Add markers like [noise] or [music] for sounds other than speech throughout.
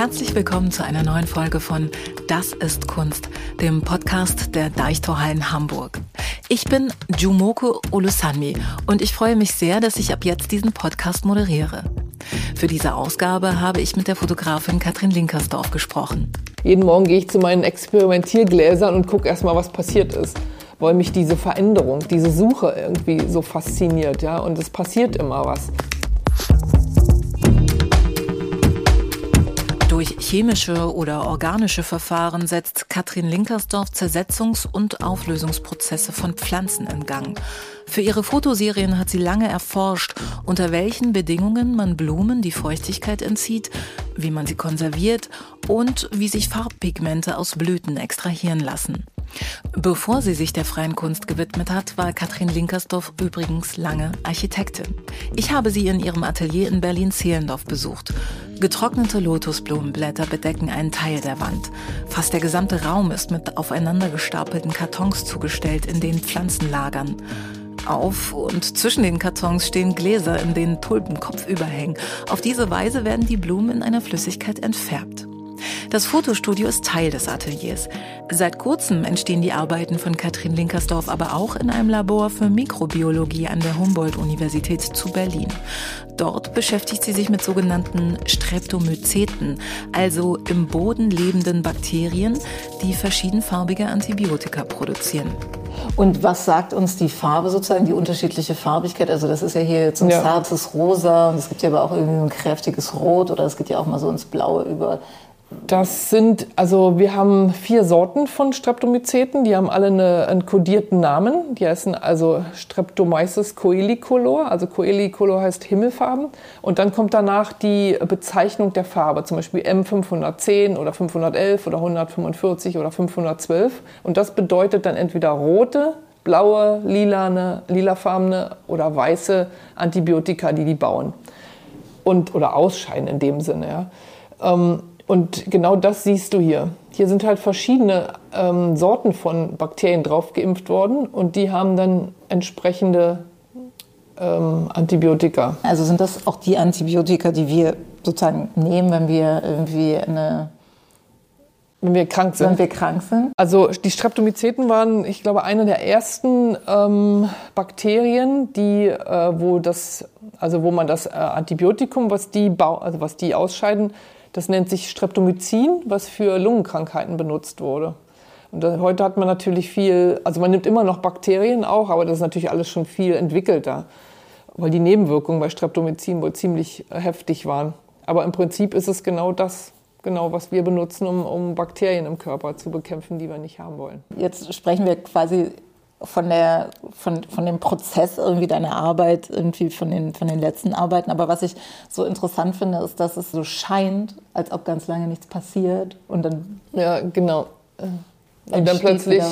Herzlich willkommen zu einer neuen Folge von Das ist Kunst, dem Podcast der Deichtorhallen Hamburg. Ich bin Jumoko Olusanmi und ich freue mich sehr, dass ich ab jetzt diesen Podcast moderiere. Für diese Ausgabe habe ich mit der Fotografin Katrin Linkersdorf gesprochen. Jeden Morgen gehe ich zu meinen Experimentiergläsern und gucke erstmal, was passiert ist weil mich diese Veränderung, diese Suche irgendwie so fasziniert, ja, und es passiert immer was. Chemische oder organische Verfahren setzt Katrin Linkersdorf Zersetzungs- und Auflösungsprozesse von Pflanzen in Gang. Für ihre Fotoserien hat sie lange erforscht, unter welchen Bedingungen man Blumen die Feuchtigkeit entzieht, wie man sie konserviert und wie sich Farbpigmente aus Blüten extrahieren lassen. Bevor sie sich der freien Kunst gewidmet hat, war Katrin Linkersdorf übrigens lange Architektin. Ich habe sie in ihrem Atelier in Berlin-Zehlendorf besucht. Getrocknete Lotusblumenblätter bedecken einen Teil der Wand. Fast der gesamte Raum ist mit aufeinander gestapelten Kartons zugestellt, in denen Pflanzen lagern. Auf und zwischen den Kartons stehen Gläser, in denen Tulpen kopfüber. Auf diese Weise werden die Blumen in einer Flüssigkeit entfärbt. Das Fotostudio ist Teil des Ateliers. Seit kurzem entstehen die Arbeiten von Katrin Linkersdorf aber auch in einem Labor für Mikrobiologie an der Humboldt-Universität zu Berlin. Dort beschäftigt sie sich mit sogenannten Streptomyceten, also im Boden lebenden Bakterien, die verschiedenfarbige Antibiotika produzieren. Und was sagt uns die Farbe sozusagen, die unterschiedliche Farbigkeit? Also das ist ja hier jetzt ein ja. zartes Rosa und es gibt ja aber auch irgendwie ein kräftiges Rot oder es geht ja auch mal so ins Blaue über. Das sind, also wir haben vier Sorten von Streptomyceten, die haben alle eine, einen kodierten Namen. Die heißen also Streptomyces coelicolor, also coelicolor heißt Himmelfarben. Und dann kommt danach die Bezeichnung der Farbe, zum Beispiel M510 oder 511 oder 145 oder 512. Und das bedeutet dann entweder rote, blaue, lilane, lilafarbene oder weiße Antibiotika, die die bauen. Und, oder ausscheiden in dem Sinne. Ja. Ähm, und genau das siehst du hier. Hier sind halt verschiedene ähm, Sorten von Bakterien drauf geimpft worden und die haben dann entsprechende ähm, Antibiotika. Also sind das auch die Antibiotika, die wir sozusagen nehmen, wenn wir irgendwie eine wenn wir krank sind. Wenn wir krank sind. Also die Streptomyceten waren, ich glaube, eine der ersten ähm, Bakterien, die, äh, wo das, also wo man das äh, Antibiotikum, was die, also was die ausscheiden, das nennt sich Streptomycin, was für Lungenkrankheiten benutzt wurde. Und heute hat man natürlich viel, also man nimmt immer noch Bakterien auch, aber das ist natürlich alles schon viel entwickelter, weil die Nebenwirkungen bei Streptomycin wohl ziemlich heftig waren. Aber im Prinzip ist es genau das, genau was wir benutzen, um, um Bakterien im Körper zu bekämpfen, die wir nicht haben wollen. Jetzt sprechen wir quasi von, der, von, von dem Prozess irgendwie deiner Arbeit, irgendwie von den, von den letzten Arbeiten. Aber was ich so interessant finde, ist, dass es so scheint, als ob ganz lange nichts passiert und dann. Ja, genau. Und dann plötzlich.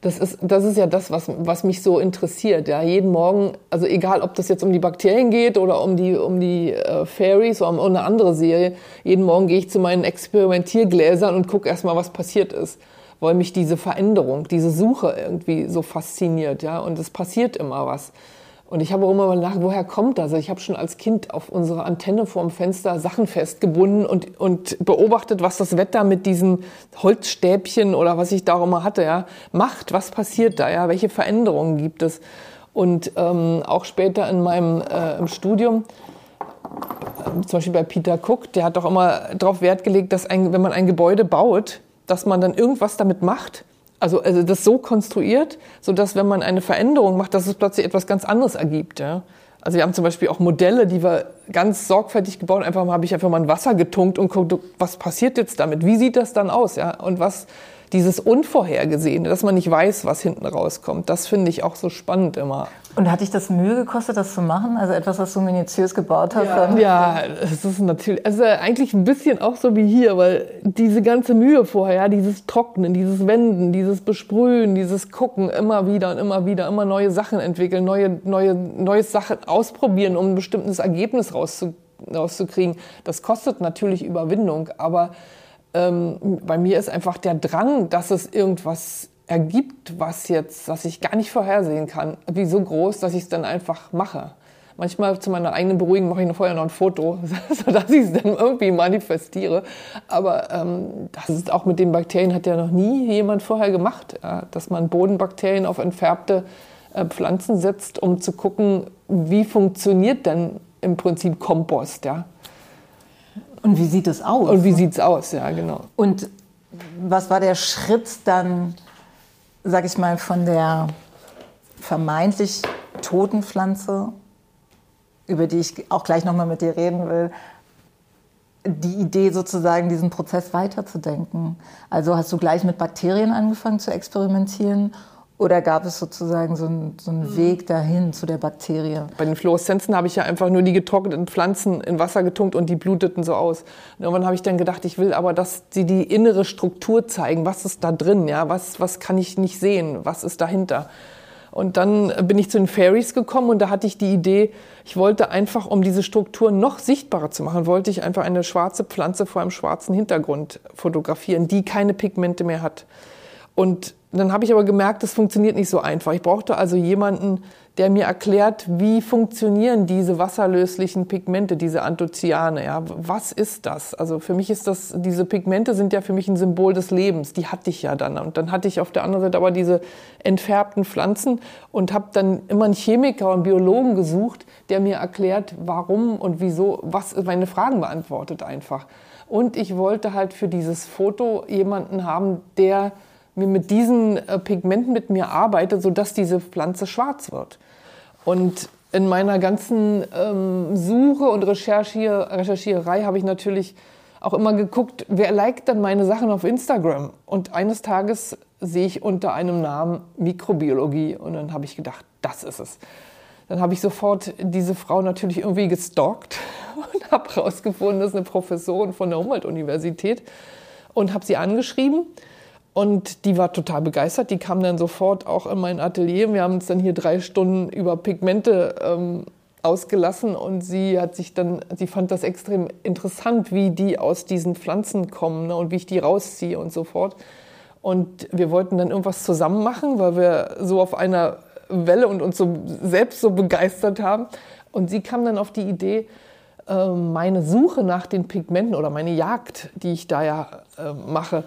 Das ist, das ist ja das, was, was mich so interessiert. Ja. Jeden Morgen, also egal, ob das jetzt um die Bakterien geht oder um die, um die äh, Fairies oder um eine andere Serie, jeden Morgen gehe ich zu meinen Experimentiergläsern und gucke erstmal, was passiert ist weil mich diese Veränderung, diese Suche irgendwie so fasziniert, ja, und es passiert immer was. Und ich habe auch immer mal gedacht, woher kommt das? Ich habe schon als Kind auf unsere Antenne vorm Fenster Sachen festgebunden und, und beobachtet, was das Wetter mit diesen Holzstäbchen oder was ich da auch immer hatte, ja, macht. Was passiert da? Ja, welche Veränderungen gibt es? Und ähm, auch später in meinem äh, im Studium, äh, zum Beispiel bei Peter Cook, der hat doch immer darauf Wert gelegt, dass ein, wenn man ein Gebäude baut, dass man dann irgendwas damit macht, also, also das so konstruiert, so dass wenn man eine Veränderung macht, dass es plötzlich etwas ganz anderes ergibt. Ja? Also wir haben zum Beispiel auch Modelle, die wir ganz sorgfältig gebaut haben. Einfach habe ich einfach mal ein Wasser getunkt und guckt, was passiert jetzt damit? Wie sieht das dann aus? Ja? Und was dieses Unvorhergesehene, dass man nicht weiß, was hinten rauskommt, das finde ich auch so spannend immer. Und hat dich das Mühe gekostet, das zu machen? Also etwas, was du minutiös gebaut hast? Ja, ja es ist natürlich, also eigentlich ein bisschen auch so wie hier, weil diese ganze Mühe vorher, ja, dieses Trocknen, dieses Wenden, dieses Besprühen, dieses Gucken, immer wieder und immer wieder, immer neue Sachen entwickeln, neue, neue, neue Sachen ausprobieren, um ein bestimmtes Ergebnis rauszu, rauszukriegen. Das kostet natürlich Überwindung, aber ähm, bei mir ist einfach der Drang, dass es irgendwas ergibt, was jetzt, was ich gar nicht vorhersehen kann, wie so groß, dass ich es dann einfach mache. Manchmal zu meiner eigenen Beruhigung mache ich vorher noch ein Foto, [laughs] sodass ich es dann irgendwie manifestiere. Aber ähm, das ist auch mit den Bakterien hat ja noch nie jemand vorher gemacht, ja, dass man Bodenbakterien auf entfärbte äh, Pflanzen setzt, um zu gucken, wie funktioniert denn im Prinzip Kompost, ja. Und wie sieht es aus? Und wie sieht es aus, ja, genau. Und was war der Schritt dann, sag ich mal, von der vermeintlich toten Pflanze, über die ich auch gleich nochmal mit dir reden will, die Idee sozusagen, diesen Prozess weiterzudenken? Also hast du gleich mit Bakterien angefangen zu experimentieren oder gab es sozusagen so einen, so einen, Weg dahin zu der Bakterie? Bei den Fluoreszenzen habe ich ja einfach nur die getrockneten Pflanzen in Wasser getunkt und die bluteten so aus. Und irgendwann habe ich dann gedacht, ich will aber, dass sie die innere Struktur zeigen. Was ist da drin? Ja, was, was kann ich nicht sehen? Was ist dahinter? Und dann bin ich zu den Fairies gekommen und da hatte ich die Idee, ich wollte einfach, um diese Struktur noch sichtbarer zu machen, wollte ich einfach eine schwarze Pflanze vor einem schwarzen Hintergrund fotografieren, die keine Pigmente mehr hat. Und dann habe ich aber gemerkt, das funktioniert nicht so einfach. Ich brauchte also jemanden, der mir erklärt, wie funktionieren diese wasserlöslichen Pigmente, diese Anthocyane. Ja? Was ist das? Also für mich ist das, diese Pigmente sind ja für mich ein Symbol des Lebens. Die hatte ich ja dann. Und dann hatte ich auf der anderen Seite aber diese entfärbten Pflanzen und habe dann immer einen Chemiker und Biologen gesucht, der mir erklärt, warum und wieso, was meine Fragen beantwortet einfach. Und ich wollte halt für dieses Foto jemanden haben, der mir mit diesen äh, Pigmenten mit mir arbeite, sodass diese Pflanze schwarz wird. Und in meiner ganzen ähm, Suche und Recherchier Recherchierei habe ich natürlich auch immer geguckt, wer liked dann meine Sachen auf Instagram. Und eines Tages sehe ich unter einem Namen Mikrobiologie und dann habe ich gedacht, das ist es. Dann habe ich sofort diese Frau natürlich irgendwie gestalkt [laughs] und habe herausgefunden, das ist eine Professorin von der Humboldt-Universität und habe sie angeschrieben und die war total begeistert. Die kam dann sofort auch in mein Atelier. Wir haben uns dann hier drei Stunden über Pigmente ähm, ausgelassen und sie hat sich dann, sie fand das extrem interessant, wie die aus diesen Pflanzen kommen ne, und wie ich die rausziehe und so fort. Und wir wollten dann irgendwas zusammen machen, weil wir so auf einer Welle und uns so selbst so begeistert haben. Und sie kam dann auf die Idee, äh, meine Suche nach den Pigmenten oder meine Jagd, die ich da ja äh, mache,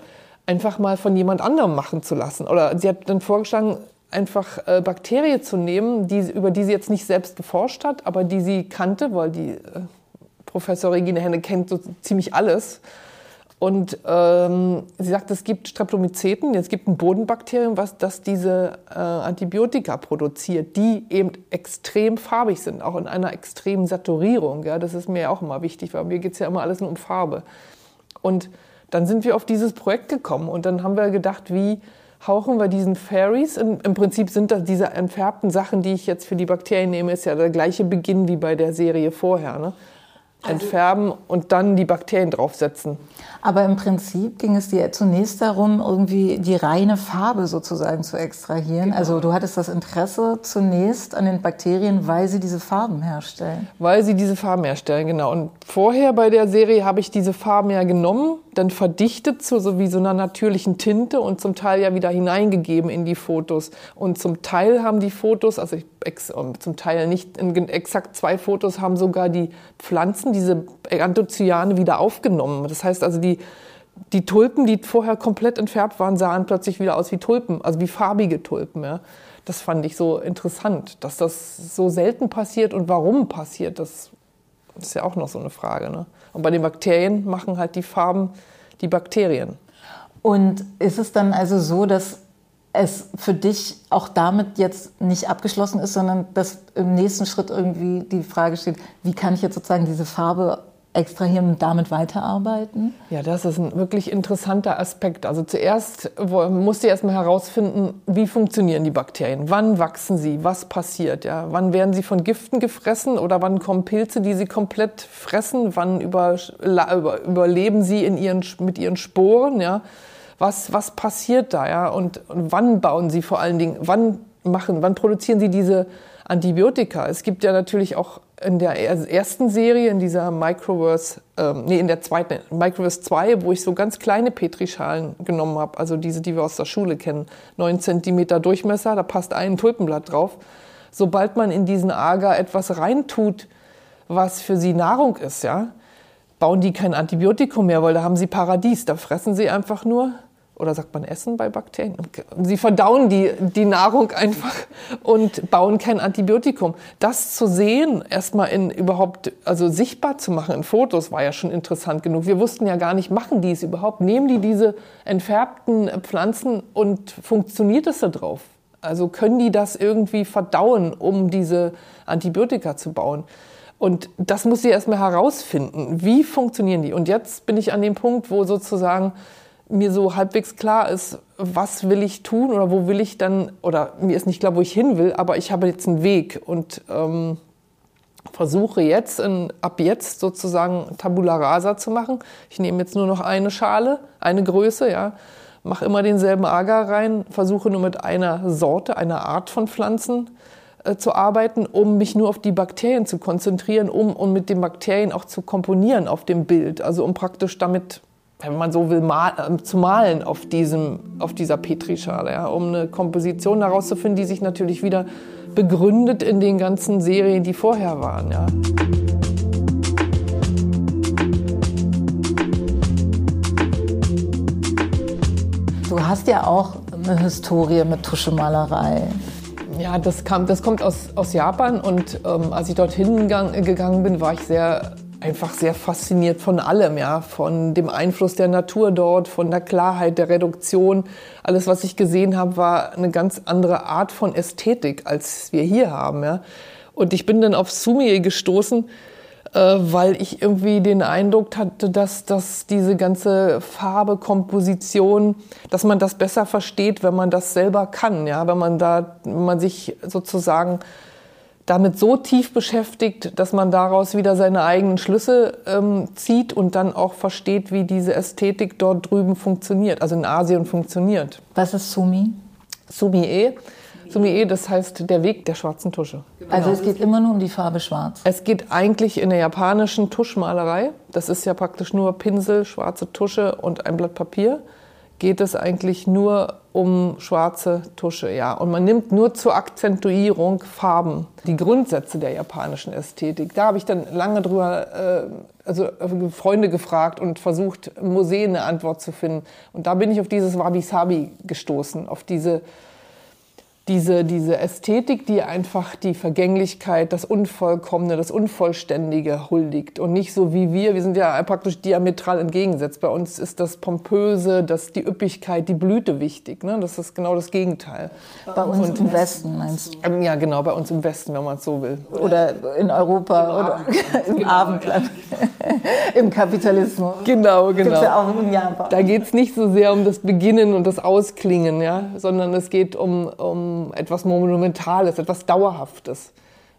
einfach mal von jemand anderem machen zu lassen. Oder sie hat dann vorgeschlagen, einfach äh, Bakterien zu nehmen, die, über die sie jetzt nicht selbst geforscht hat, aber die sie kannte, weil die äh, Professor Regine Henne kennt so ziemlich alles. Und ähm, sie sagt, es gibt Streptomyceten, es gibt ein Bodenbakterium, was das diese äh, Antibiotika produziert, die eben extrem farbig sind, auch in einer extremen Saturierung. Ja, das ist mir ja auch immer wichtig, weil mir geht es ja immer alles nur um Farbe. Und dann sind wir auf dieses Projekt gekommen und dann haben wir gedacht, wie hauchen wir diesen Fairies, im, im Prinzip sind das diese entfärbten Sachen, die ich jetzt für die Bakterien nehme, ist ja der gleiche Beginn wie bei der Serie vorher. Ne? Also Entfärben und dann die Bakterien draufsetzen. Aber im Prinzip ging es dir zunächst darum, irgendwie die reine Farbe sozusagen zu extrahieren. Genau. Also du hattest das Interesse zunächst an den Bakterien, weil sie diese Farben herstellen. Weil sie diese Farben herstellen, genau. Und vorher bei der Serie habe ich diese Farben ja genommen, dann verdichtet zu so wie so einer natürlichen Tinte und zum Teil ja wieder hineingegeben in die Fotos. Und zum Teil haben die Fotos, also ich, ähm, zum Teil nicht exakt zwei Fotos, haben sogar die Pflanzen, diese Anthocyane wieder aufgenommen. Das heißt also, die die, Tulpen, die vorher komplett entfärbt waren, sahen plötzlich wieder aus wie Tulpen, also wie farbige Tulpen. Ja. Das fand ich so interessant, dass das so selten passiert und warum passiert, das ist ja auch noch so eine Frage. Ne? Und bei den Bakterien machen halt die Farben die Bakterien. Und ist es dann also so, dass es für dich auch damit jetzt nicht abgeschlossen ist, sondern dass im nächsten Schritt irgendwie die Frage steht, wie kann ich jetzt sozusagen diese Farbe extrahieren und damit weiterarbeiten? Ja, das ist ein wirklich interessanter Aspekt. Also zuerst musste ich erstmal herausfinden, wie funktionieren die Bakterien? Wann wachsen sie? Was passiert? Ja? Wann werden sie von Giften gefressen oder wann kommen Pilze, die sie komplett fressen? Wann über, über, überleben sie in ihren, mit ihren Sporen? Ja? Was, was passiert da? Ja? Und, und wann bauen sie vor allen Dingen, wann machen, wann produzieren sie diese Antibiotika? Es gibt ja natürlich auch in der ersten Serie, in dieser Microverse, ähm, nee, in der zweiten, Microverse 2, wo ich so ganz kleine Petrischalen genommen habe, also diese, die wir aus der Schule kennen, 9 Zentimeter Durchmesser, da passt ein Tulpenblatt drauf. sobald man in diesen Agar etwas reintut, was für sie Nahrung ist, ja, bauen die kein Antibiotikum mehr, weil da haben sie Paradies. Da fressen sie einfach nur oder sagt man Essen bei Bakterien? Sie verdauen die, die Nahrung einfach und bauen kein Antibiotikum. Das zu sehen, erstmal in überhaupt, also sichtbar zu machen in Fotos, war ja schon interessant genug. Wir wussten ja gar nicht, machen die es überhaupt? Nehmen die diese entfärbten Pflanzen und funktioniert es da drauf? Also können die das irgendwie verdauen, um diese Antibiotika zu bauen? Und das muss sie erstmal herausfinden. Wie funktionieren die? Und jetzt bin ich an dem Punkt, wo sozusagen mir so halbwegs klar ist, was will ich tun oder wo will ich dann, oder mir ist nicht klar, wo ich hin will, aber ich habe jetzt einen Weg und ähm, versuche jetzt, in, ab jetzt sozusagen Tabula Rasa zu machen. Ich nehme jetzt nur noch eine Schale, eine Größe, ja, mache immer denselben Agar rein, versuche nur mit einer Sorte, einer Art von Pflanzen äh, zu arbeiten, um mich nur auf die Bakterien zu konzentrieren, um, um mit den Bakterien auch zu komponieren auf dem Bild, also um praktisch damit wenn man so will, mal, äh, zu malen auf, diesem, auf dieser Petrischale, ja, um eine Komposition daraus zu finden, die sich natürlich wieder begründet in den ganzen Serien, die vorher waren. Ja. Du hast ja auch eine Historie mit Tuschemalerei. Ja, das, kam, das kommt aus, aus Japan und ähm, als ich dorthin gegangen bin, war ich sehr einfach sehr fasziniert von allem, ja, von dem Einfluss der Natur dort, von der Klarheit der Reduktion. Alles, was ich gesehen habe, war eine ganz andere Art von Ästhetik, als wir hier haben, ja. Und ich bin dann auf Sumie gestoßen, äh, weil ich irgendwie den Eindruck hatte, dass, dass diese ganze Farbe, Komposition, dass man das besser versteht, wenn man das selber kann, ja, wenn man da, wenn man sich sozusagen damit so tief beschäftigt, dass man daraus wieder seine eigenen Schlüsse ähm, zieht und dann auch versteht, wie diese Ästhetik dort drüben funktioniert, also in Asien funktioniert. Was ist Sumi? Sumi-e. Sumi-e, das heißt der Weg der schwarzen Tusche. Also es geht immer nur um die Farbe schwarz? Es geht eigentlich in der japanischen Tuschmalerei, das ist ja praktisch nur Pinsel, schwarze Tusche und ein Blatt Papier, geht es eigentlich nur um schwarze Tusche, ja. Und man nimmt nur zur Akzentuierung Farben, die Grundsätze der japanischen Ästhetik. Da habe ich dann lange drüber, äh, also äh, Freunde gefragt und versucht, Museen eine Antwort zu finden. Und da bin ich auf dieses Wabi-Sabi gestoßen, auf diese diese, diese Ästhetik, die einfach die Vergänglichkeit, das Unvollkommene, das Unvollständige huldigt. Und nicht so wie wir, wir sind ja praktisch diametral entgegengesetzt. Bei uns ist das Pompöse, das, die Üppigkeit, die Blüte wichtig. Ne? Das ist genau das Gegenteil. Bei uns Und, im Westen meinst du? Ähm, ja, genau, bei uns im Westen, wenn man es so will. Oder in Europa Im oder [laughs] im. Abendland, [laughs] im Kapitalismus. Genau, genau. Gibt's ja auch in Japan. Da geht es nicht so sehr um das Beginnen und das Ausklingen, ja? sondern es geht um, um etwas Monumentales, etwas Dauerhaftes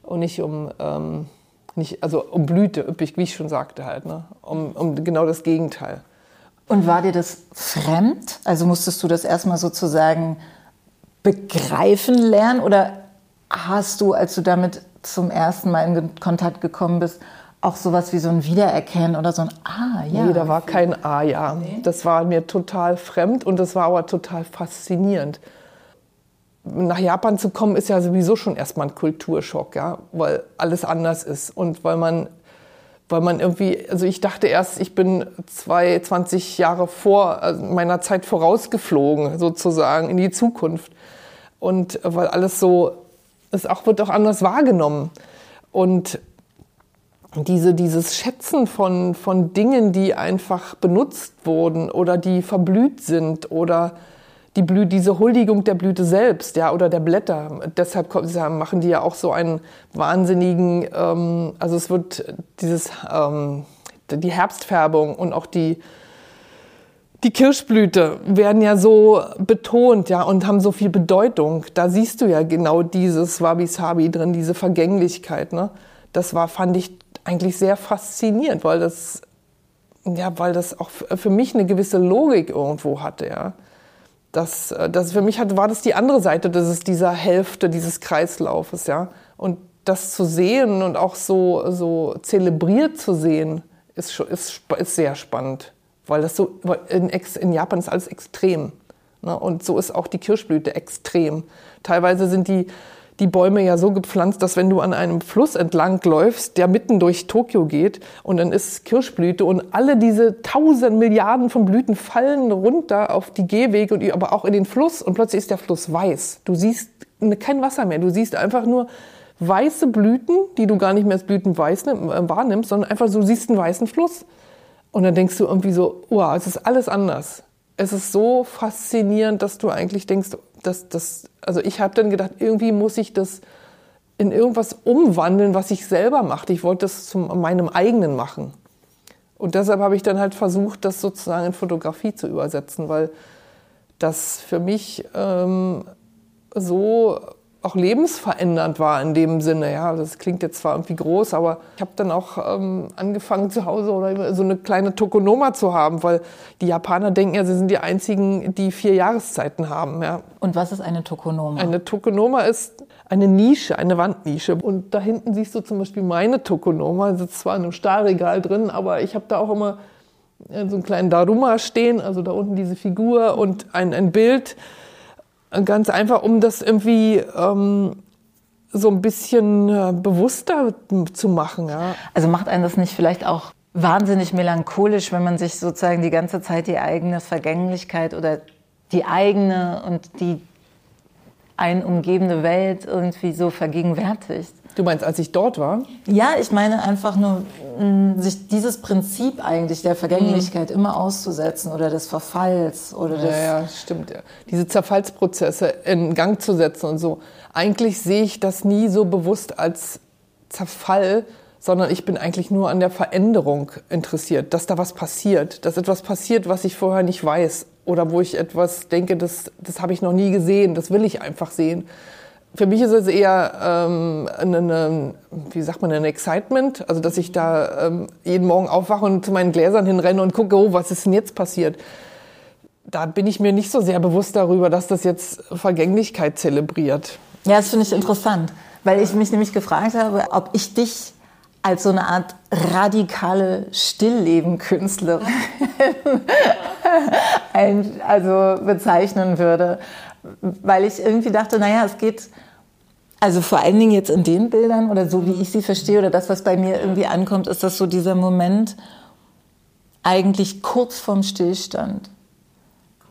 und nicht um, ähm, nicht, also um Blüte, üppig, wie ich schon sagte halt, ne? um, um genau das Gegenteil. Und war dir das fremd? Also musstest du das erstmal sozusagen begreifen lernen oder hast du, als du damit zum ersten Mal in Kontakt gekommen bist, auch sowas wie so ein Wiedererkennen oder so ein Ah, ja. Nee, da war kein Ah, ja. Das war mir total fremd und das war aber total faszinierend nach Japan zu kommen, ist ja sowieso schon erstmal ein Kulturschock, ja, weil alles anders ist und weil man, weil man irgendwie, also ich dachte erst, ich bin zwei, 20 Jahre vor also meiner Zeit vorausgeflogen, sozusagen, in die Zukunft. Und weil alles so, es auch, wird auch anders wahrgenommen. Und diese, dieses Schätzen von, von Dingen, die einfach benutzt wurden oder die verblüht sind oder die Blüte, diese Huldigung der Blüte selbst, ja, oder der Blätter. Deshalb machen die ja auch so einen wahnsinnigen, ähm, also es wird dieses, ähm, die Herbstfärbung und auch die, die Kirschblüte werden ja so betont, ja, und haben so viel Bedeutung. Da siehst du ja genau dieses Wabi-Sabi drin, diese Vergänglichkeit, ne. Das war, fand ich eigentlich sehr faszinierend, weil das, ja, weil das auch für mich eine gewisse Logik irgendwo hatte, ja das, äh, das für mich hat, war das die andere Seite ist dieser Hälfte dieses Kreislaufes, ja. Und das zu sehen und auch so, so zelebriert zu sehen, ist, ist, ist sehr spannend. Weil das so, in, in Japan ist alles extrem. Ne? Und so ist auch die Kirschblüte extrem. Teilweise sind die, die Bäume ja so gepflanzt, dass wenn du an einem Fluss entlang läufst, der mitten durch Tokio geht und dann ist Kirschblüte und alle diese tausend Milliarden von Blüten fallen runter auf die Gehwege und aber auch in den Fluss und plötzlich ist der Fluss weiß. Du siehst kein Wasser mehr, du siehst einfach nur weiße Blüten, die du gar nicht mehr als Blüten weiß, äh, wahrnimmst, sondern einfach so siehst einen weißen Fluss. Und dann denkst du irgendwie so, wow, es ist alles anders. Es ist so faszinierend, dass du eigentlich denkst, dass das, also ich habe dann gedacht, irgendwie muss ich das in irgendwas umwandeln, was ich selber mache. Ich wollte das zu meinem eigenen machen. Und deshalb habe ich dann halt versucht, das sozusagen in Fotografie zu übersetzen, weil das für mich ähm, so auch lebensverändernd war in dem Sinne. Ja, das klingt jetzt zwar irgendwie groß, aber ich habe dann auch ähm, angefangen zu Hause oder so eine kleine Tokonoma zu haben, weil die Japaner denken ja, sie sind die einzigen, die vier Jahreszeiten haben. Ja. Und was ist eine Tokonoma? Eine Tokonoma ist eine Nische, eine Wandnische. Und da hinten siehst du zum Beispiel meine Tokonoma, sitzt zwar in einem Stahlregal drin, aber ich habe da auch immer äh, so einen kleinen Daruma stehen, also da unten diese Figur und ein, ein Bild Ganz einfach, um das irgendwie ähm, so ein bisschen äh, bewusster zu machen. Ja. Also macht einen das nicht vielleicht auch wahnsinnig melancholisch, wenn man sich sozusagen die ganze Zeit die eigene Vergänglichkeit oder die eigene und die ein umgebende Welt irgendwie so vergegenwärtigt? Du meinst, als ich dort war? Ja, ich meine einfach nur, sich dieses Prinzip eigentlich der Vergänglichkeit mhm. immer auszusetzen oder des Verfalls oder des. Ja, ja, stimmt. Ja. Diese Zerfallsprozesse in Gang zu setzen und so. Eigentlich sehe ich das nie so bewusst als Zerfall, sondern ich bin eigentlich nur an der Veränderung interessiert, dass da was passiert, dass etwas passiert, was ich vorher nicht weiß oder wo ich etwas denke, das, das habe ich noch nie gesehen, das will ich einfach sehen für mich ist es eher ähm, eine, wie sagt man, ein Excitement, also dass ich da ähm, jeden Morgen aufwache und zu meinen Gläsern hinrenne und gucke, oh, was ist denn jetzt passiert? Da bin ich mir nicht so sehr bewusst darüber, dass das jetzt Vergänglichkeit zelebriert. Ja, das finde ich interessant, weil ich mich nämlich gefragt habe, ob ich dich als so eine Art radikale Stillleben-Künstlerin [laughs] also bezeichnen würde weil ich irgendwie dachte, naja, es geht, also vor allen Dingen jetzt in den Bildern oder so wie ich sie verstehe oder das, was bei mir irgendwie ankommt, ist das so dieser Moment eigentlich kurz vorm Stillstand.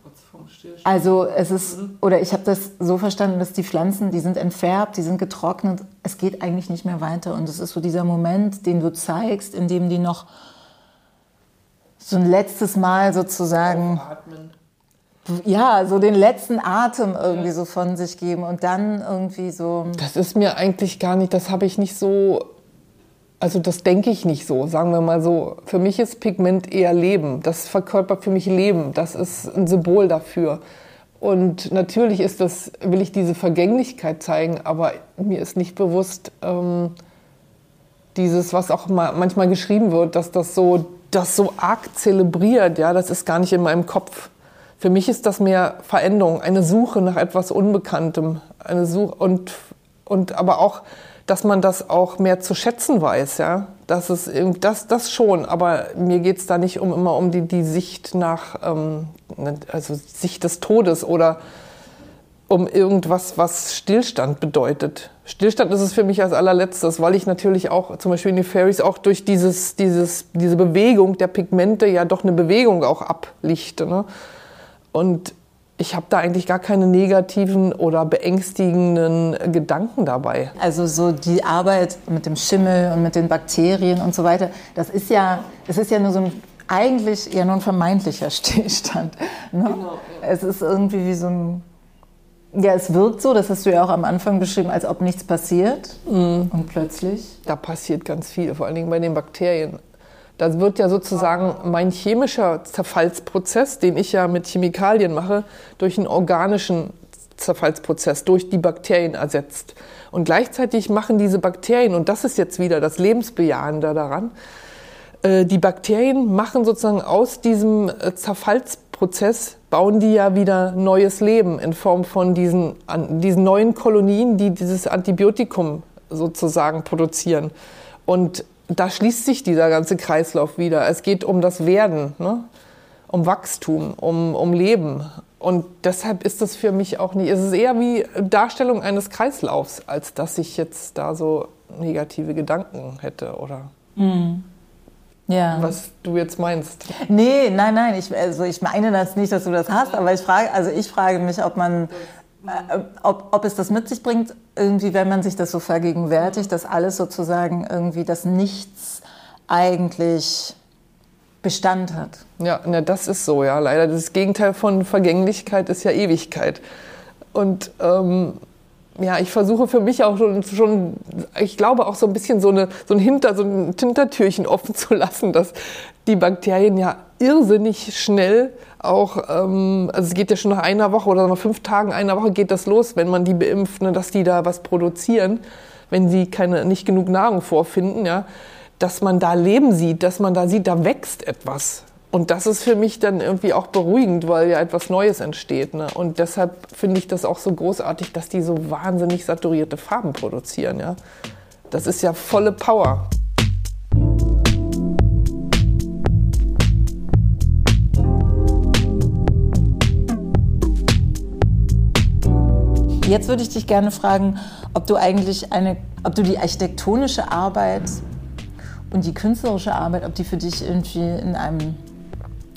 Kurz vorm Stillstand. Also es ist, oder ich habe das so verstanden, dass die Pflanzen, die sind entfärbt, die sind getrocknet, es geht eigentlich nicht mehr weiter. Und es ist so dieser Moment, den du zeigst, in dem die noch so ein letztes Mal sozusagen Aufatmen ja, so den letzten Atem irgendwie so von sich geben und dann irgendwie so. Das ist mir eigentlich gar nicht, das habe ich nicht so, also das denke ich nicht so, sagen wir mal so. Für mich ist Pigment eher Leben. Das verkörpert für mich Leben. Das ist ein Symbol dafür. Und natürlich ist das, will ich diese Vergänglichkeit zeigen, aber mir ist nicht bewusst, ähm, dieses, was auch mal manchmal geschrieben wird, dass das so, das so arg zelebriert, ja, das ist gar nicht in meinem Kopf. Für mich ist das mehr Veränderung, eine Suche nach etwas Unbekanntem, eine Suche und, und aber auch, dass man das auch mehr zu schätzen weiß, ja. Das ist das, das schon, aber mir geht es da nicht um immer um die, die Sicht nach, ähm, also Sicht des Todes oder um irgendwas, was Stillstand bedeutet. Stillstand ist es für mich als allerletztes, weil ich natürlich auch zum Beispiel in den Fairies auch durch dieses, dieses, diese Bewegung der Pigmente ja doch eine Bewegung auch ablichte. Ne? Und ich habe da eigentlich gar keine negativen oder beängstigenden Gedanken dabei. Also so die Arbeit mit dem Schimmel und mit den Bakterien und so weiter, das ist ja, das ist ja nur so ein eigentlich ja nur ein vermeintlicher [laughs] Stillstand. Ne? Genau, ja. Es ist irgendwie wie so ein ja, es wirkt so, das hast du ja auch am Anfang beschrieben, als ob nichts passiert. Mhm. Und plötzlich? Da passiert ganz viel, vor allen Dingen bei den Bakterien. Da wird ja sozusagen mein chemischer Zerfallsprozess, den ich ja mit Chemikalien mache, durch einen organischen Zerfallsprozess, durch die Bakterien ersetzt. Und gleichzeitig machen diese Bakterien, und das ist jetzt wieder das Lebensbejahende daran, äh, die Bakterien machen sozusagen aus diesem äh, Zerfallsprozess, bauen die ja wieder neues Leben in Form von diesen, diesen neuen Kolonien, die dieses Antibiotikum sozusagen produzieren. Und da schließt sich dieser ganze Kreislauf wieder. Es geht um das Werden, ne? um Wachstum, um, um Leben. Und deshalb ist das für mich auch nicht, es ist eher wie Darstellung eines Kreislaufs, als dass ich jetzt da so negative Gedanken hätte oder mhm. ja. was du jetzt meinst. Nee, nein, nein, ich, also ich meine das nicht, dass du das hast, aber ich frage, also ich frage mich, ob man, ob, ob es das mit sich bringt, irgendwie, wenn man sich das so vergegenwärtigt, dass alles sozusagen irgendwie das Nichts eigentlich Bestand hat. Ja, na, das ist so, ja. Leider das Gegenteil von Vergänglichkeit ist ja Ewigkeit. Und ähm, ja, ich versuche für mich auch schon, schon, ich glaube auch so ein bisschen so, eine, so ein Hinter, so ein Hintertürchen offen zu lassen, dass die Bakterien ja irrsinnig schnell auch, ähm, also es geht ja schon nach einer Woche oder nach fünf Tagen, einer Woche geht das los, wenn man die beimpft, ne, dass die da was produzieren, wenn sie keine, nicht genug Nahrung vorfinden, ja dass man da Leben sieht, dass man da sieht, da wächst etwas. Und das ist für mich dann irgendwie auch beruhigend, weil ja etwas Neues entsteht. Ne? Und deshalb finde ich das auch so großartig, dass die so wahnsinnig saturierte Farben produzieren. Ja? Das ist ja volle Power. Jetzt würde ich dich gerne fragen, ob du eigentlich eine, ob du die architektonische Arbeit und die künstlerische Arbeit, ob die für dich irgendwie in einem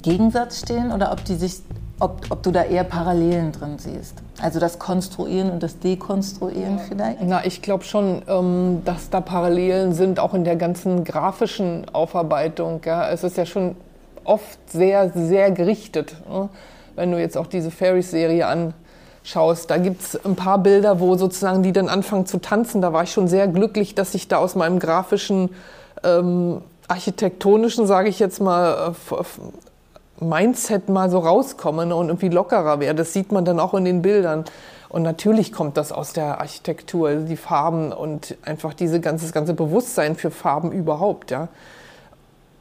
Gegensatz stehen oder ob, die sich, ob, ob du da eher Parallelen drin siehst. Also das Konstruieren und das Dekonstruieren vielleicht? Na, ich glaube schon, ähm, dass da Parallelen sind, auch in der ganzen grafischen Aufarbeitung. Ja. Es ist ja schon oft sehr, sehr gerichtet. Ne? Wenn du jetzt auch diese Fairies-Serie anschaust, da gibt es ein paar Bilder, wo sozusagen die dann anfangen zu tanzen. Da war ich schon sehr glücklich, dass ich da aus meinem grafischen ähm, architektonischen, sage ich jetzt mal, äh, Mindset mal so rauskomme ne, und irgendwie lockerer wäre. Das sieht man dann auch in den Bildern. Und natürlich kommt das aus der Architektur, die Farben und einfach diese ganze, das ganze Bewusstsein für Farben überhaupt, ja.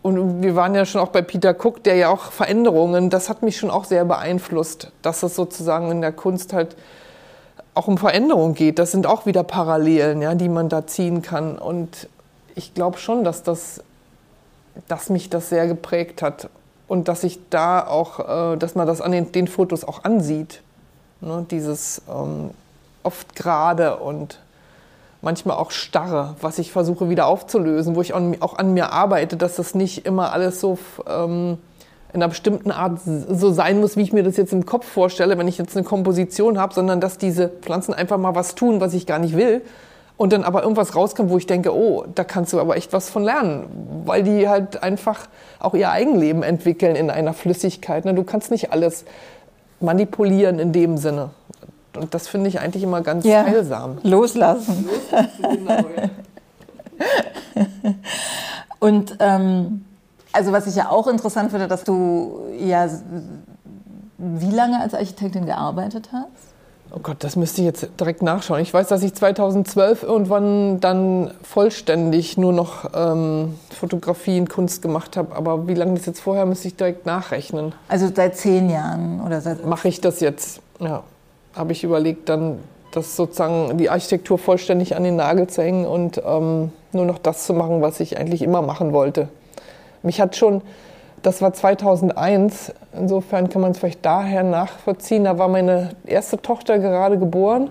Und wir waren ja schon auch bei Peter Cook, der ja auch Veränderungen, das hat mich schon auch sehr beeinflusst, dass es sozusagen in der Kunst halt auch um Veränderung geht. Das sind auch wieder Parallelen, ja, die man da ziehen kann. Und ich glaube schon, dass, das, dass mich das sehr geprägt hat und dass ich da auch, äh, dass man das an den, den Fotos auch ansieht. Ne? Dieses ähm, oft gerade und manchmal auch starre, was ich versuche wieder aufzulösen, wo ich auch an mir arbeite, dass das nicht immer alles so ähm, in einer bestimmten Art so sein muss, wie ich mir das jetzt im Kopf vorstelle, wenn ich jetzt eine Komposition habe, sondern dass diese Pflanzen einfach mal was tun, was ich gar nicht will und dann aber irgendwas rauskommt, wo ich denke, oh, da kannst du aber echt was von lernen, weil die halt einfach auch ihr Eigenleben entwickeln in einer Flüssigkeit. Ne? Du kannst nicht alles manipulieren in dem Sinne. Und das finde ich eigentlich immer ganz ja, heilsam. Loslassen. Genau, [laughs] Und ähm, also was ich ja auch interessant finde, dass du ja wie lange als Architektin gearbeitet hast? Oh Gott, das müsste ich jetzt direkt nachschauen. Ich weiß, dass ich 2012 irgendwann dann vollständig nur noch ähm, Fotografien, Kunst gemacht habe. Aber wie lange das jetzt vorher, müsste ich direkt nachrechnen. Also seit zehn Jahren oder seit. Mache ich das jetzt, ja. Habe ich überlegt, dann das sozusagen die Architektur vollständig an den Nagel zu hängen und ähm, nur noch das zu machen, was ich eigentlich immer machen wollte. Mich hat schon das war 2001. Insofern kann man es vielleicht daher nachvollziehen. Da war meine erste Tochter gerade geboren.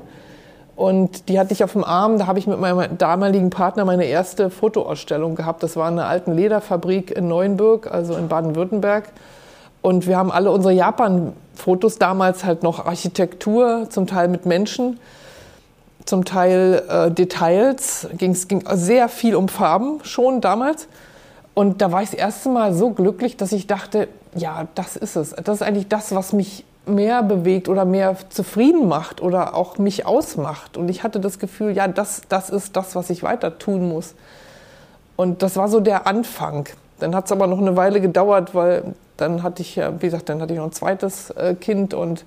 Und die hatte ich auf dem Arm. Da habe ich mit meinem damaligen Partner meine erste Fotoausstellung gehabt. Das war in einer alten Lederfabrik in Neuenburg, also in Baden-Württemberg. Und wir haben alle unsere Japan-Fotos damals halt noch Architektur, zum Teil mit Menschen, zum Teil äh, Details. Ging's, ging sehr viel um Farben schon damals. Und da war ich das erste Mal so glücklich, dass ich dachte, ja, das ist es. Das ist eigentlich das, was mich mehr bewegt oder mehr zufrieden macht oder auch mich ausmacht. Und ich hatte das Gefühl, ja, das, das ist das, was ich weiter tun muss. Und das war so der Anfang. Dann hat es aber noch eine Weile gedauert, weil dann hatte ich ja, wie gesagt, dann hatte ich noch ein zweites äh, Kind und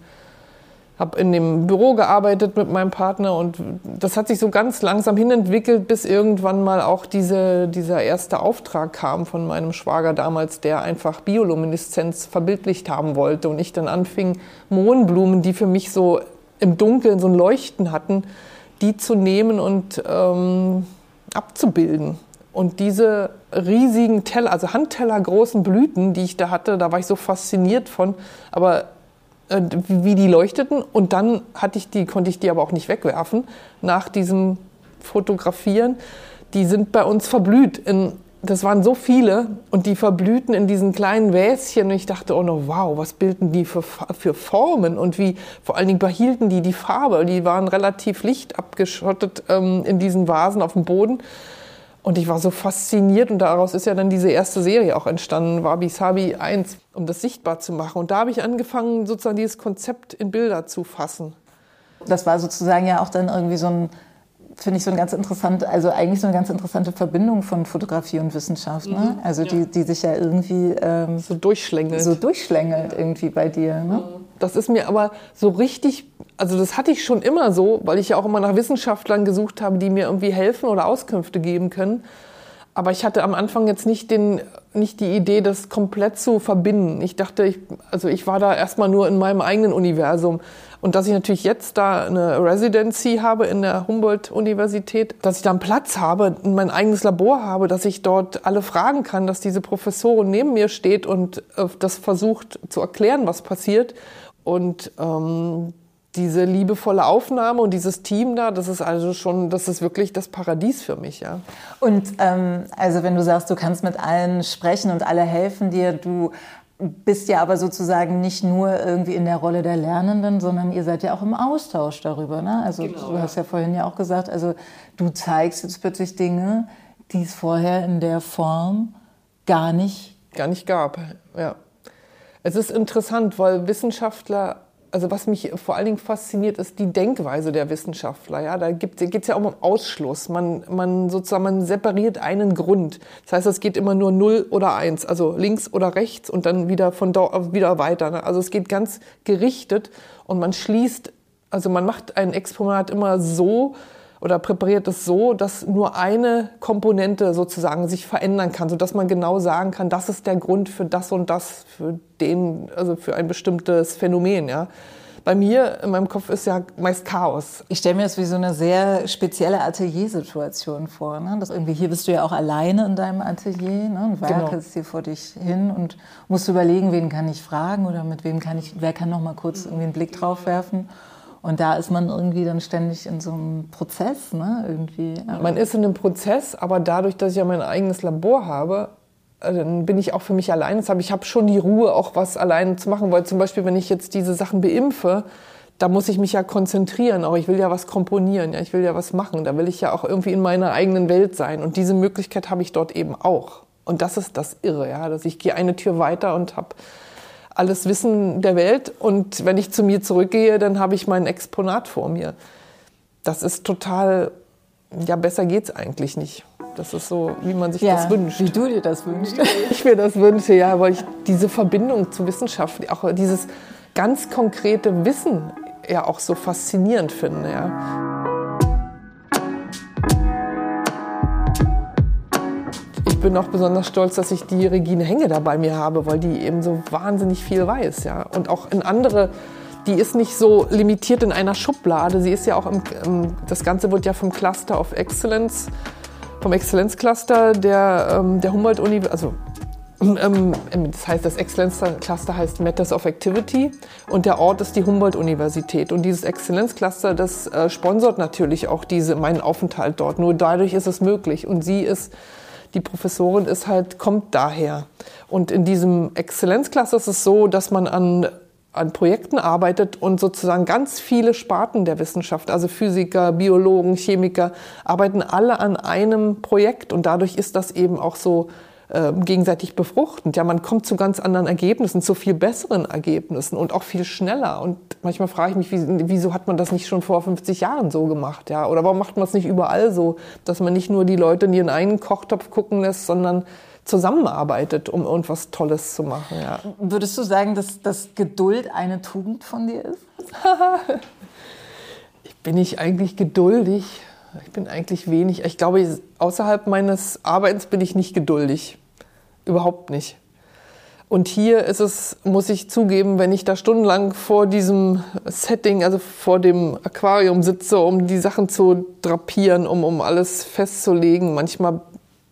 habe in dem Büro gearbeitet mit meinem Partner und das hat sich so ganz langsam hinentwickelt, bis irgendwann mal auch diese, dieser erste Auftrag kam von meinem Schwager damals, der einfach Biolumineszenz verbildlicht haben wollte und ich dann anfing, Mohnblumen, die für mich so im Dunkeln so ein Leuchten hatten, die zu nehmen und ähm, abzubilden. Und diese riesigen Teller, also Handteller großen Blüten, die ich da hatte, da war ich so fasziniert von. Aber äh, wie die leuchteten. Und dann hatte ich die, konnte ich die aber auch nicht wegwerfen nach diesem Fotografieren. Die sind bei uns verblüht in das waren so viele und die verblühten in diesen kleinen Wäschen und ich dachte, oh no, wow, was bilden die für, für Formen und wie, vor allen Dingen behielten die die Farbe. Die waren relativ lichtabgeschottet ähm, in diesen Vasen auf dem Boden. Und ich war so fasziniert und daraus ist ja dann diese erste Serie auch entstanden, Wabi Sabi 1, um das sichtbar zu machen. Und da habe ich angefangen, sozusagen dieses Konzept in Bilder zu fassen. Das war sozusagen ja auch dann irgendwie so ein finde ich so eine ganz interessante, also eigentlich so eine ganz interessante Verbindung von Fotografie und Wissenschaft, ne? Mhm. Also die, die sich ja irgendwie ähm, so durchschlängelt. So durchschlängelt irgendwie bei dir. Ne? Mhm. Das ist mir aber so richtig, also das hatte ich schon immer so, weil ich ja auch immer nach Wissenschaftlern gesucht habe, die mir irgendwie helfen oder Auskünfte geben können. Aber ich hatte am Anfang jetzt nicht, den, nicht die Idee, das komplett zu verbinden. Ich dachte, ich, also ich war da erstmal nur in meinem eigenen Universum. Und dass ich natürlich jetzt da eine Residency habe in der Humboldt-Universität, dass ich da einen Platz habe, mein eigenes Labor habe, dass ich dort alle fragen kann, dass diese Professorin neben mir steht und äh, das versucht zu erklären, was passiert. Und ähm, diese liebevolle Aufnahme und dieses Team da, das ist also schon, das ist wirklich das Paradies für mich, ja. Und ähm, also wenn du sagst, du kannst mit allen sprechen und alle helfen dir, du bist ja aber sozusagen nicht nur irgendwie in der Rolle der Lernenden, sondern ihr seid ja auch im Austausch darüber. Ne? Also genau, du hast ja vorhin ja auch gesagt, also du zeigst jetzt plötzlich Dinge, die es vorher in der Form gar nicht gar nicht gab. Ja, es ist interessant, weil Wissenschaftler also was mich vor allen Dingen fasziniert, ist die Denkweise der Wissenschaftler. Ja, da geht es ja auch um Ausschluss. Man, man sozusagen man separiert einen Grund. Das heißt, es geht immer nur null oder eins, also links oder rechts und dann wieder von da wieder weiter. Ne? Also es geht ganz gerichtet und man schließt, also man macht ein Exponat immer so, oder präpariert es so, dass nur eine Komponente sozusagen sich verändern kann, sodass man genau sagen kann, das ist der Grund für das und das, für den, also für ein bestimmtes Phänomen, ja. Bei mir in meinem Kopf ist ja meist Chaos. Ich stelle mir das wie so eine sehr spezielle Ateliersituation vor. Ne? Das irgendwie hier bist du ja auch alleine in deinem Atelier ne? und genau. werkelst genau. hier vor dich hin und musst überlegen, wen kann ich fragen oder mit wem kann ich, wer kann noch mal kurz irgendwie einen Blick drauf werfen. Und da ist man irgendwie dann ständig in so einem Prozess, ne? Irgendwie. Man ist in einem Prozess, aber dadurch, dass ich ja mein eigenes Labor habe, äh, dann bin ich auch für mich allein. Ich habe schon die Ruhe, auch was alleine zu machen, weil zum Beispiel, wenn ich jetzt diese Sachen beimpfe, da muss ich mich ja konzentrieren. Auch ich will ja was komponieren, ja, ich will ja was machen. Da will ich ja auch irgendwie in meiner eigenen Welt sein. Und diese Möglichkeit habe ich dort eben auch. Und das ist das Irre, ja, dass ich gehe eine Tür weiter und habe alles Wissen der Welt und wenn ich zu mir zurückgehe, dann habe ich mein Exponat vor mir. Das ist total, ja, besser geht's eigentlich nicht. Das ist so, wie man sich ja, das wünscht. Wie du dir das wünschst. [laughs] Ich mir das wünsche, ja, weil ich diese Verbindung zur Wissenschaft, auch dieses ganz konkrete Wissen ja auch so faszinierend finde, ja. Bin auch besonders stolz, dass ich die Regine Henge da bei mir habe, weil die eben so wahnsinnig viel weiß. Ja? Und auch in andere, die ist nicht so limitiert in einer Schublade. Sie ist ja auch im, im das Ganze wird ja vom Cluster of Excellence, vom Exzellenzcluster der, ähm, der Humboldt-Uni, also das heißt, das Exzellenzcluster heißt Matters of Activity und der Ort ist die Humboldt-Universität. Und dieses Exzellenzcluster, das äh, sponsort natürlich auch diese, meinen Aufenthalt dort. Nur dadurch ist es möglich. Und sie ist die Professorin ist halt, kommt daher. Und in diesem Exzellenzklasse ist es so, dass man an an Projekten arbeitet und sozusagen ganz viele Sparten der Wissenschaft, also Physiker, Biologen, Chemiker, arbeiten alle an einem Projekt und dadurch ist das eben auch so äh, gegenseitig befruchtend. Ja, man kommt zu ganz anderen Ergebnissen, zu viel besseren Ergebnissen und auch viel schneller. Und manchmal frage ich mich, wieso hat man das nicht schon vor 50 Jahren so gemacht? Ja? Oder warum macht man es nicht überall so, dass man nicht nur die Leute in ihren eigenen Kochtopf gucken lässt, sondern zusammenarbeitet, um irgendwas Tolles zu machen. Ja. Würdest du sagen, dass, dass Geduld eine Tugend von dir ist? [laughs] ich bin ich eigentlich geduldig. Ich bin eigentlich wenig. Ich glaube, außerhalb meines Arbeitens bin ich nicht geduldig. Überhaupt nicht. Und hier ist es, muss ich zugeben, wenn ich da stundenlang vor diesem Setting, also vor dem Aquarium sitze, um die Sachen zu drapieren, um, um alles festzulegen, manchmal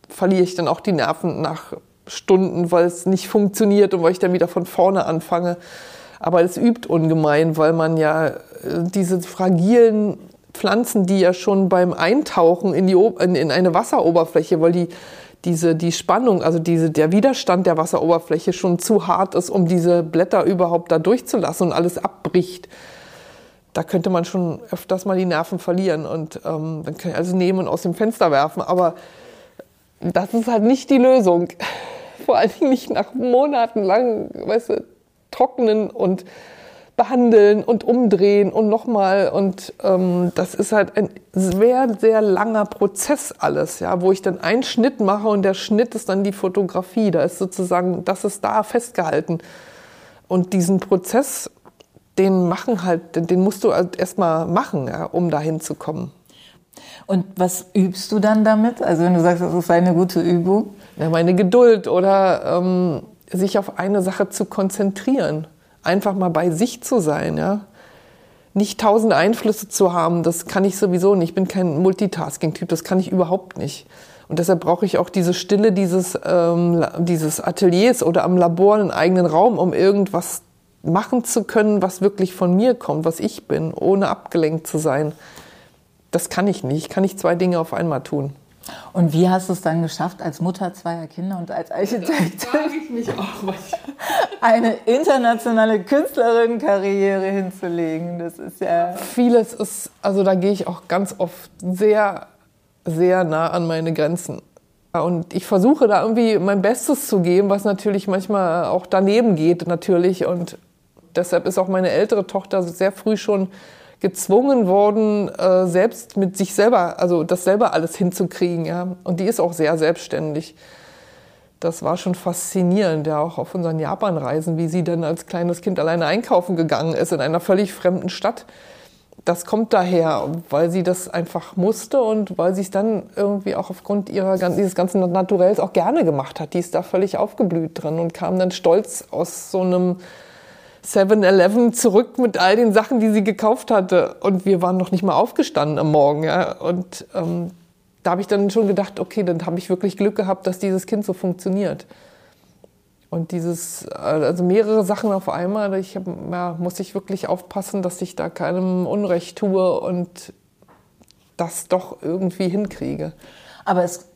verliere ich dann auch die Nerven nach Stunden, weil es nicht funktioniert und weil ich dann wieder von vorne anfange. Aber es übt ungemein, weil man ja äh, diese fragilen Pflanzen, die ja schon beim Eintauchen in, die, in, in eine Wasseroberfläche, weil die, diese, die Spannung, also diese, der Widerstand der Wasseroberfläche schon zu hart ist, um diese Blätter überhaupt da durchzulassen und alles abbricht. Da könnte man schon öfters mal die Nerven verlieren und ähm, dann kann ich also nehmen und aus dem Fenster werfen. Aber das ist halt nicht die Lösung. [laughs] Vor allen Dingen nicht nach monatelang, weißt du, trocknen und behandeln und umdrehen und nochmal. Und ähm, das ist halt ein sehr, sehr langer Prozess alles, ja, wo ich dann einen Schnitt mache und der Schnitt ist dann die Fotografie. Da ist sozusagen, das ist da festgehalten. Und diesen Prozess, den machen halt, den musst du halt erstmal machen, ja, um dahin zu kommen. Und was übst du dann damit? Also wenn du sagst, das ist eine gute Übung? Ja, meine Geduld oder ähm, sich auf eine Sache zu konzentrieren. Einfach mal bei sich zu sein, ja. Nicht tausend Einflüsse zu haben, das kann ich sowieso nicht. Ich bin kein Multitasking-Typ, das kann ich überhaupt nicht. Und deshalb brauche ich auch diese Stille dieses, ähm, dieses Ateliers oder am Labor einen eigenen Raum, um irgendwas machen zu können, was wirklich von mir kommt, was ich bin, ohne abgelenkt zu sein. Das kann ich nicht. Ich kann nicht zwei Dinge auf einmal tun. Und wie hast du es dann geschafft, als Mutter zweier Kinder und als Architektin ich mich auch [laughs] eine internationale Künstlerinnenkarriere hinzulegen? Das ist ja. Vieles ist, also da gehe ich auch ganz oft sehr, sehr nah an meine Grenzen. Und ich versuche da irgendwie mein Bestes zu geben, was natürlich manchmal auch daneben geht, natürlich. Und deshalb ist auch meine ältere Tochter sehr früh schon gezwungen worden, äh, selbst mit sich selber, also das selber alles hinzukriegen. Ja. Und die ist auch sehr selbstständig. Das war schon faszinierend, ja, auch auf unseren Japanreisen, wie sie dann als kleines Kind alleine einkaufen gegangen ist in einer völlig fremden Stadt. Das kommt daher, weil sie das einfach musste und weil sie es dann irgendwie auch aufgrund ihrer, dieses ganzen Naturells auch gerne gemacht hat. Die ist da völlig aufgeblüht drin und kam dann stolz aus so einem 7-Eleven zurück mit all den Sachen, die sie gekauft hatte. Und wir waren noch nicht mal aufgestanden am Morgen. Ja. Und ähm, da habe ich dann schon gedacht, okay, dann habe ich wirklich Glück gehabt, dass dieses Kind so funktioniert. Und dieses, also mehrere Sachen auf einmal, ich hab, ja, muss ich wirklich aufpassen, dass ich da keinem Unrecht tue und das doch irgendwie hinkriege. Aber es,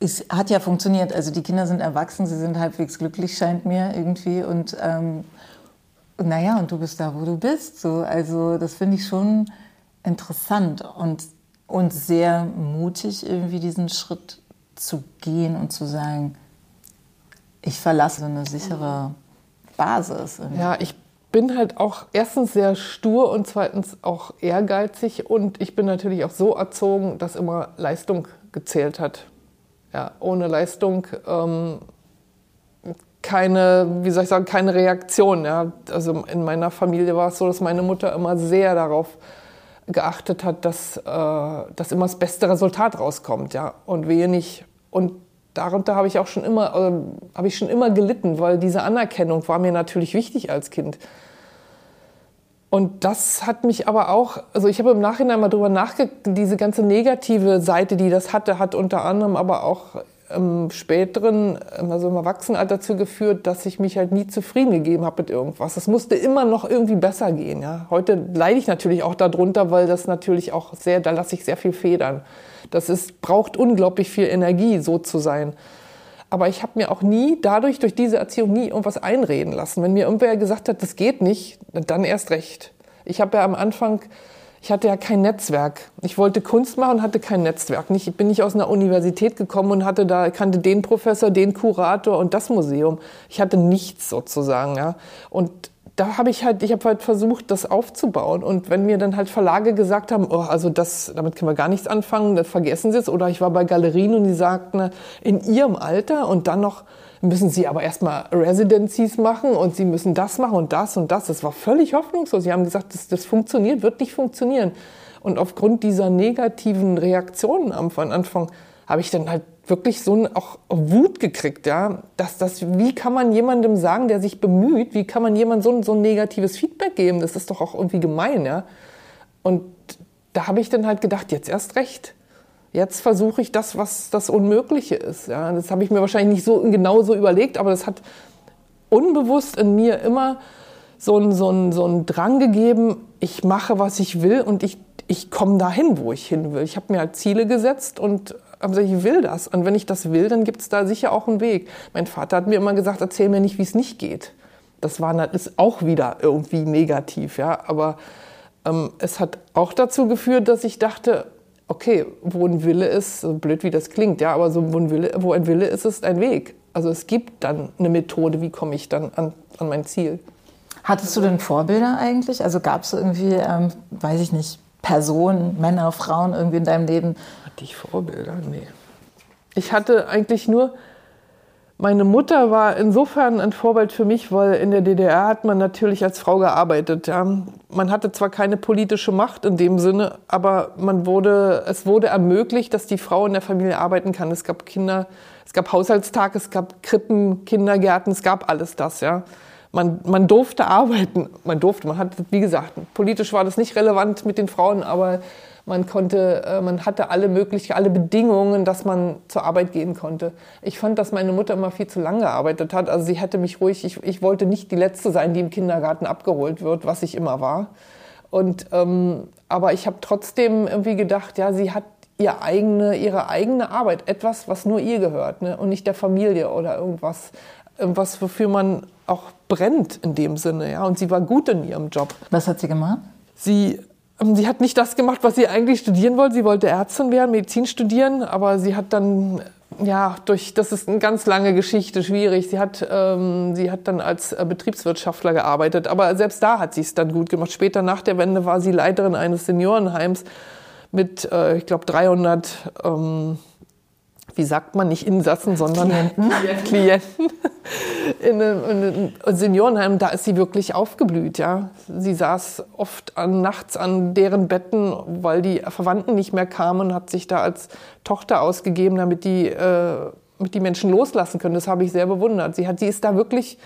es hat ja funktioniert. Also die Kinder sind erwachsen, sie sind halbwegs glücklich, scheint mir irgendwie. Und ähm, naja, und du bist da, wo du bist. So. Also das finde ich schon interessant und, und sehr mutig, irgendwie diesen Schritt zu gehen und zu sagen, ich verlasse eine sichere Basis. Ja, ich bin halt auch erstens sehr stur und zweitens auch ehrgeizig und ich bin natürlich auch so erzogen, dass immer Leistung gezählt hat. Ja, ohne Leistung ähm, keine, wie soll ich sagen, keine Reaktion. Ja. Also in meiner Familie war es so, dass meine Mutter immer sehr darauf geachtet hat, dass, äh, dass immer das beste Resultat rauskommt, ja, und wehe. Und darunter habe ich auch schon immer, äh, habe ich schon immer gelitten, weil diese Anerkennung war mir natürlich wichtig als Kind. Und das hat mich aber auch, also ich habe im Nachhinein mal drüber nachgedacht, diese ganze negative Seite, die das hatte, hat unter anderem aber auch im späteren, also im Erwachsenenalter dazu geführt, dass ich mich halt nie zufrieden gegeben habe mit irgendwas. Es musste immer noch irgendwie besser gehen. Ja. Heute leide ich natürlich auch darunter, weil das natürlich auch sehr, da lasse ich sehr viel federn. Das ist, braucht unglaublich viel Energie, so zu sein. Aber ich habe mir auch nie, dadurch, durch diese Erziehung, nie irgendwas einreden lassen. Wenn mir irgendwer gesagt hat, das geht nicht, dann erst recht. Ich habe ja am Anfang ich hatte ja kein Netzwerk. Ich wollte Kunst machen hatte kein Netzwerk. Ich bin nicht aus einer Universität gekommen und hatte da, kannte den Professor, den Kurator und das Museum. Ich hatte nichts sozusagen, ja. Und da habe ich halt, ich habe halt versucht, das aufzubauen. Und wenn mir dann halt Verlage gesagt haben, oh, also das, damit können wir gar nichts anfangen, das vergessen Sie es. Oder ich war bei Galerien und die sagten, in Ihrem Alter und dann noch müssen sie aber erstmal Residencies machen und sie müssen das machen und das und das. Das war völlig hoffnungslos. Sie haben gesagt, das, das funktioniert, wird nicht funktionieren. Und aufgrund dieser negativen Reaktionen am Anfang habe ich dann halt wirklich so eine, auch Wut gekriegt, ja, dass das, wie kann man jemandem sagen, der sich bemüht, wie kann man jemandem so, so ein negatives Feedback geben? Das ist doch auch irgendwie gemein, ja. Und da habe ich dann halt gedacht, jetzt erst recht. Jetzt versuche ich das, was das Unmögliche ist. Ja, das habe ich mir wahrscheinlich nicht so genau so überlegt, aber das hat unbewusst in mir immer so einen so so einen Drang gegeben, ich mache, was ich will und ich, ich komme dahin, wo ich hin will. Ich habe mir halt Ziele gesetzt und habe gesagt, ich will das. Und wenn ich das will, dann gibt es da sicher auch einen Weg. Mein Vater hat mir immer gesagt, erzähl mir nicht, wie es nicht geht. Das war, ist auch wieder irgendwie negativ, ja. Aber ähm, es hat auch dazu geführt, dass ich dachte, okay, wo ein Wille ist, so blöd wie das klingt, ja, aber so wo ein Wille, wo ein Wille ist, ist ein Weg. Also es gibt dann eine Methode, wie komme ich dann an, an mein Ziel. Hattest du denn Vorbilder eigentlich? Also gab es irgendwie, ähm, weiß ich nicht, Personen, Männer, Frauen irgendwie in deinem Leben? Hatte ich Vorbilder? Nee. Ich hatte eigentlich nur, meine Mutter war insofern ein Vorbild für mich, weil in der DDR hat man natürlich als Frau gearbeitet. Ja. Man hatte zwar keine politische Macht in dem Sinne, aber man wurde, es wurde ermöglicht, dass die Frau in der Familie arbeiten kann. Es gab Kinder, es gab Haushaltstag, es gab Krippen, Kindergärten, es gab alles das. Ja. Man, man durfte arbeiten, man durfte, man hat, wie gesagt, politisch war das nicht relevant mit den Frauen, aber man konnte, äh, man hatte alle möglichen, alle Bedingungen, dass man zur Arbeit gehen konnte. Ich fand, dass meine Mutter immer viel zu lange gearbeitet hat. Also sie hätte mich ruhig, ich, ich wollte nicht die Letzte sein, die im Kindergarten abgeholt wird, was ich immer war. Und, ähm, aber ich habe trotzdem irgendwie gedacht, ja, sie hat ihr eigene, ihre eigene Arbeit, etwas, was nur ihr gehört ne? und nicht der Familie oder irgendwas, irgendwas, wofür man auch brennt in dem Sinne. Ja? Und sie war gut in ihrem Job. Was hat sie gemacht? Sie sie hat nicht das gemacht, was sie eigentlich studieren wollte. Sie wollte Ärztin werden, Medizin studieren, aber sie hat dann ja, durch, das ist eine ganz lange Geschichte, schwierig. Sie hat, ähm, sie hat dann als äh, Betriebswirtschaftler gearbeitet, aber selbst da hat sie es dann gut gemacht. Später nach der Wende war sie Leiterin eines Seniorenheims mit, äh, ich glaube, 300 ähm, wie sagt man, nicht Insassen, sondern Klienten, Klienten [laughs] in einem, Seniorenheim, da ist sie wirklich aufgeblüht. Ja. Sie saß oft an, nachts an deren Betten, weil die Verwandten nicht mehr kamen, hat sich da als Tochter ausgegeben, damit die, äh, damit die Menschen loslassen können. Das habe ich sehr bewundert. Sie, hat, sie ist da wirklich,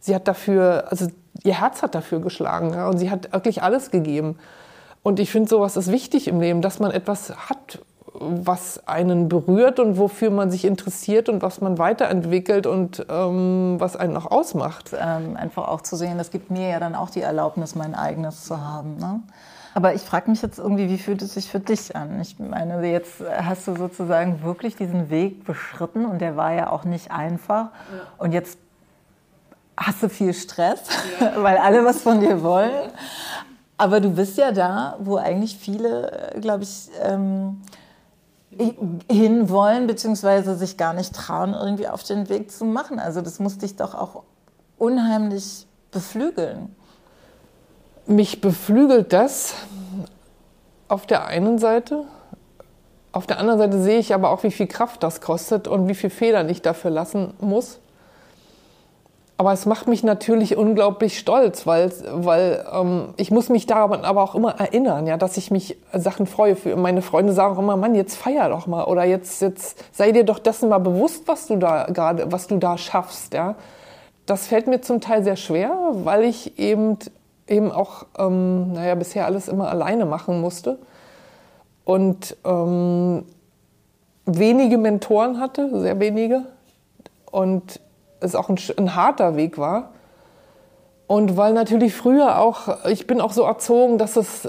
sie hat dafür, also ihr Herz hat dafür geschlagen ja, und sie hat wirklich alles gegeben. Und ich finde, sowas ist wichtig im Leben, dass man etwas hat, was einen berührt und wofür man sich interessiert und was man weiterentwickelt und ähm, was einen auch ausmacht. Ähm, einfach auch zu sehen, das gibt mir ja dann auch die Erlaubnis, mein eigenes zu haben. Ne? Aber ich frage mich jetzt irgendwie, wie fühlt es sich für dich an? Ich meine, jetzt hast du sozusagen wirklich diesen Weg beschritten und der war ja auch nicht einfach. Ja. Und jetzt hast du viel Stress, ja. [laughs] weil alle was von dir wollen. Aber du bist ja da, wo eigentlich viele, äh, glaube ich, ähm, hinwollen, beziehungsweise sich gar nicht trauen, irgendwie auf den Weg zu machen. Also das muss dich doch auch unheimlich beflügeln. Mich beflügelt das auf der einen Seite. Auf der anderen Seite sehe ich aber auch, wie viel Kraft das kostet und wie viel Federn ich dafür lassen muss. Aber es macht mich natürlich unglaublich stolz, weil, weil ähm, ich muss mich daran aber auch immer erinnern, ja, dass ich mich Sachen freue. Für meine Freunde sagen auch immer, Mann, jetzt feier doch mal oder jetzt, jetzt sei dir doch dessen mal bewusst, was du da gerade, was du da schaffst, ja. Das fällt mir zum Teil sehr schwer, weil ich eben eben auch, ähm, naja, bisher alles immer alleine machen musste und ähm, wenige Mentoren hatte, sehr wenige und es auch ein, ein harter Weg war. Und weil natürlich früher auch, ich bin auch so erzogen, dass es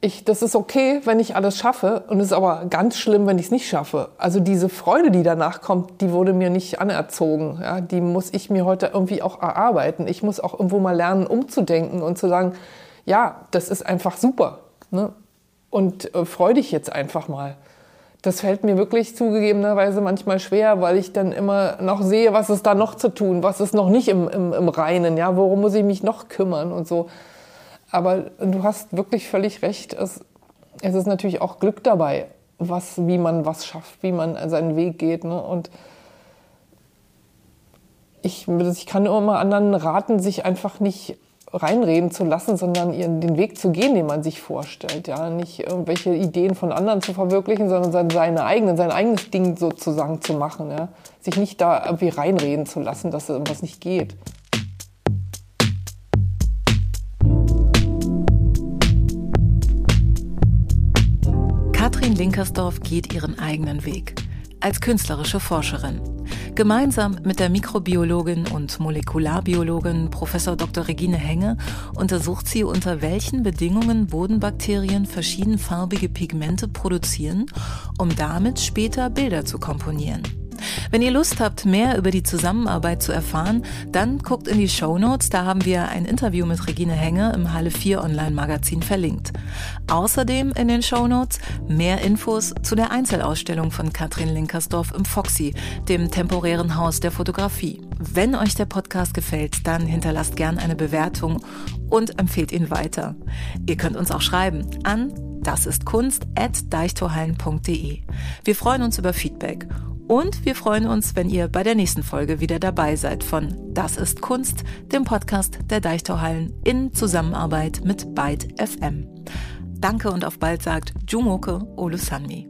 ich, das ist okay, wenn ich alles schaffe und es ist aber ganz schlimm, wenn ich es nicht schaffe. Also diese Freude, die danach kommt, die wurde mir nicht anerzogen. Ja, die muss ich mir heute irgendwie auch erarbeiten. Ich muss auch irgendwo mal lernen, umzudenken und zu sagen, ja, das ist einfach super. Ne? Und äh, freu dich jetzt einfach mal das fällt mir wirklich zugegebenerweise manchmal schwer, weil ich dann immer noch sehe, was ist da noch zu tun, was ist noch nicht im, im, im Reinen, ja, worum muss ich mich noch kümmern und so. Aber du hast wirklich völlig recht, es, es ist natürlich auch Glück dabei, was, wie man was schafft, wie man seinen Weg geht. Ne? Und ich, ich kann immer anderen raten, sich einfach nicht reinreden zu lassen, sondern ihren, den Weg zu gehen, den man sich vorstellt. Ja? Nicht irgendwelche Ideen von anderen zu verwirklichen, sondern seine eigenen, sein eigenes Ding sozusagen zu machen. Ja? Sich nicht da irgendwie reinreden zu lassen, dass irgendwas nicht geht. Katrin Linkersdorf geht ihren eigenen Weg als künstlerische Forscherin. Gemeinsam mit der Mikrobiologin und Molekularbiologin Prof. Dr. Regine Henge untersucht sie, unter welchen Bedingungen Bodenbakterien verschiedenfarbige Pigmente produzieren, um damit später Bilder zu komponieren. Wenn ihr Lust habt, mehr über die Zusammenarbeit zu erfahren, dann guckt in die Show Notes. Da haben wir ein Interview mit Regine Henge im Halle 4 Online-Magazin verlinkt. Außerdem in den Show Notes mehr Infos zu der Einzelausstellung von Katrin Linkersdorf im Foxy, dem temporären Haus der Fotografie. Wenn euch der Podcast gefällt, dann hinterlasst gern eine Bewertung und empfehlt ihn weiter. Ihr könnt uns auch schreiben an das ist Kunst at deichtorhallen.de. Wir freuen uns über Feedback und wir freuen uns, wenn ihr bei der nächsten Folge wieder dabei seid von Das ist Kunst, dem Podcast der Deichtorhallen in Zusammenarbeit mit Byte FM. Danke und auf bald sagt Jumoke Olusanmi.